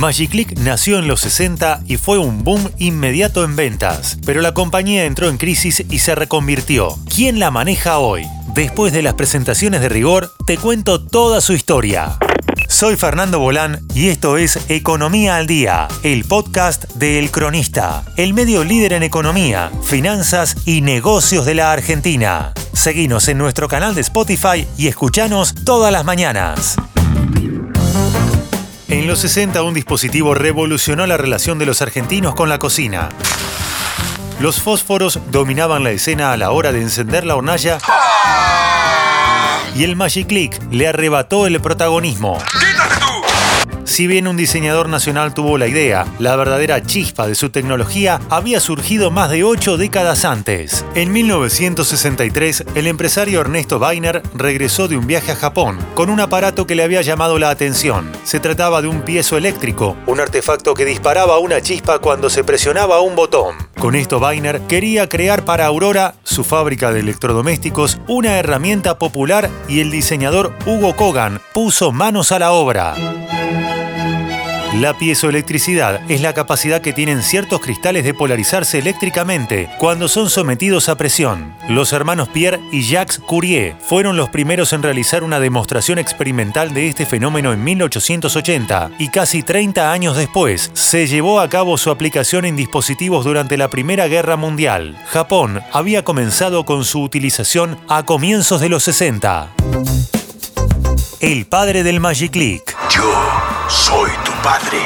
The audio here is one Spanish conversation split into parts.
Magiclick nació en los 60 y fue un boom inmediato en ventas, pero la compañía entró en crisis y se reconvirtió. ¿Quién la maneja hoy? Después de las presentaciones de rigor, te cuento toda su historia. Soy Fernando Bolán y esto es Economía al Día, el podcast de El Cronista, el medio líder en economía, finanzas y negocios de la Argentina. Seguinos en nuestro canal de Spotify y escuchanos todas las mañanas. Los 60 un dispositivo revolucionó la relación de los argentinos con la cocina. Los fósforos dominaban la escena a la hora de encender la hornalla y el Magic Click le arrebató el protagonismo. Si bien un diseñador nacional tuvo la idea, la verdadera chispa de su tecnología había surgido más de ocho décadas antes. En 1963, el empresario Ernesto Weiner regresó de un viaje a Japón con un aparato que le había llamado la atención. Se trataba de un piezo eléctrico, un artefacto que disparaba una chispa cuando se presionaba un botón. Con esto Weiner quería crear para Aurora, su fábrica de electrodomésticos, una herramienta popular y el diseñador Hugo Kogan puso manos a la obra. La piezoelectricidad es la capacidad que tienen ciertos cristales de polarizarse eléctricamente cuando son sometidos a presión. Los hermanos Pierre y Jacques Curie fueron los primeros en realizar una demostración experimental de este fenómeno en 1880 y casi 30 años después se llevó a cabo su aplicación en dispositivos durante la Primera Guerra Mundial. Japón había comenzado con su utilización a comienzos de los 60. El padre del Magic. Yo soy tu padre.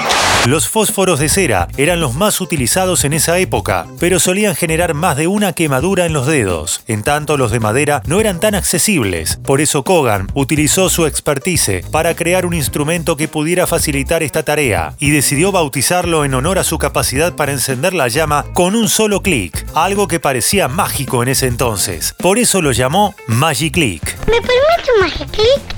Los fósforos de cera eran los más utilizados en esa época, pero solían generar más de una quemadura en los dedos. En tanto, los de madera no eran tan accesibles. Por eso Kogan utilizó su expertise para crear un instrumento que pudiera facilitar esta tarea y decidió bautizarlo en honor a su capacidad para encender la llama con un solo clic, algo que parecía mágico en ese entonces. Por eso lo llamó Magic Click. ¿Me permite un Magic Click?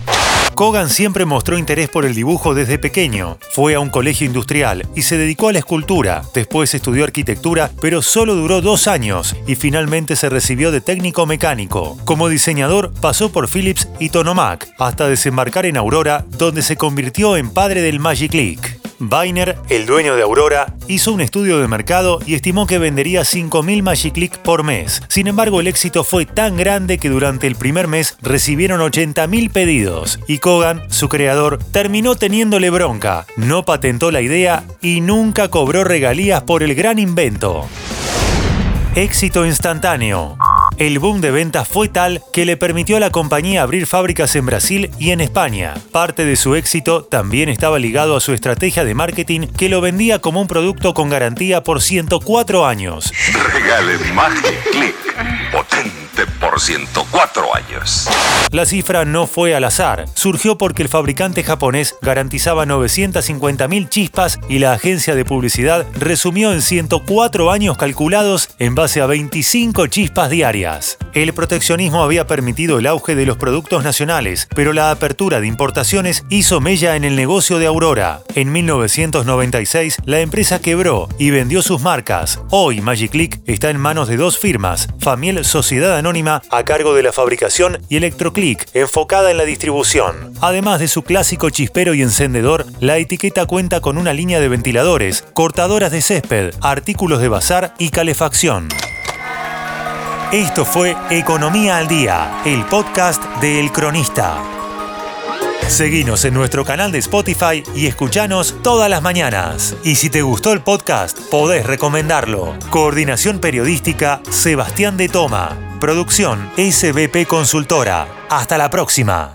Kogan siempre mostró interés por el dibujo desde pequeño. Fue a un colegio industrial y se dedicó a la escultura. Después estudió arquitectura, pero solo duró dos años y finalmente se recibió de técnico mecánico. Como diseñador pasó por Philips y Tonomac hasta desembarcar en Aurora, donde se convirtió en padre del Magic Click. Weiner, el dueño de Aurora, hizo un estudio de mercado y estimó que vendería 5.000 Magic Click por mes. Sin embargo, el éxito fue tan grande que durante el primer mes recibieron 80.000 pedidos y Kogan, su creador, terminó teniéndole bronca. No patentó la idea y nunca cobró regalías por el gran invento. Éxito instantáneo. El boom de ventas fue tal que le permitió a la compañía abrir fábricas en Brasil y en España. Parte de su éxito también estaba ligado a su estrategia de marketing que lo vendía como un producto con garantía por 104 años. Regale Magic Click. Potente por 104 años. La cifra no fue al azar, surgió porque el fabricante japonés garantizaba 950.000 chispas y la agencia de publicidad resumió en 104 años calculados en base a 25 chispas diarias. El proteccionismo había permitido el auge de los productos nacionales, pero la apertura de importaciones hizo mella en el negocio de Aurora. En 1996 la empresa quebró y vendió sus marcas. Hoy Magic Click está en manos de dos firmas, Famiel Sociedad Anónima a cargo de la fabricación y Electroclick enfocada en la distribución. Además de su clásico chispero y encendedor, la etiqueta cuenta con una línea de ventiladores, cortadoras de césped, artículos de bazar y calefacción. Esto fue Economía al Día, el podcast de El Cronista. Seguinos en nuestro canal de Spotify y escuchanos todas las mañanas. Y si te gustó el podcast, podés recomendarlo. Coordinación Periodística Sebastián de Toma. Producción SBP Consultora. Hasta la próxima.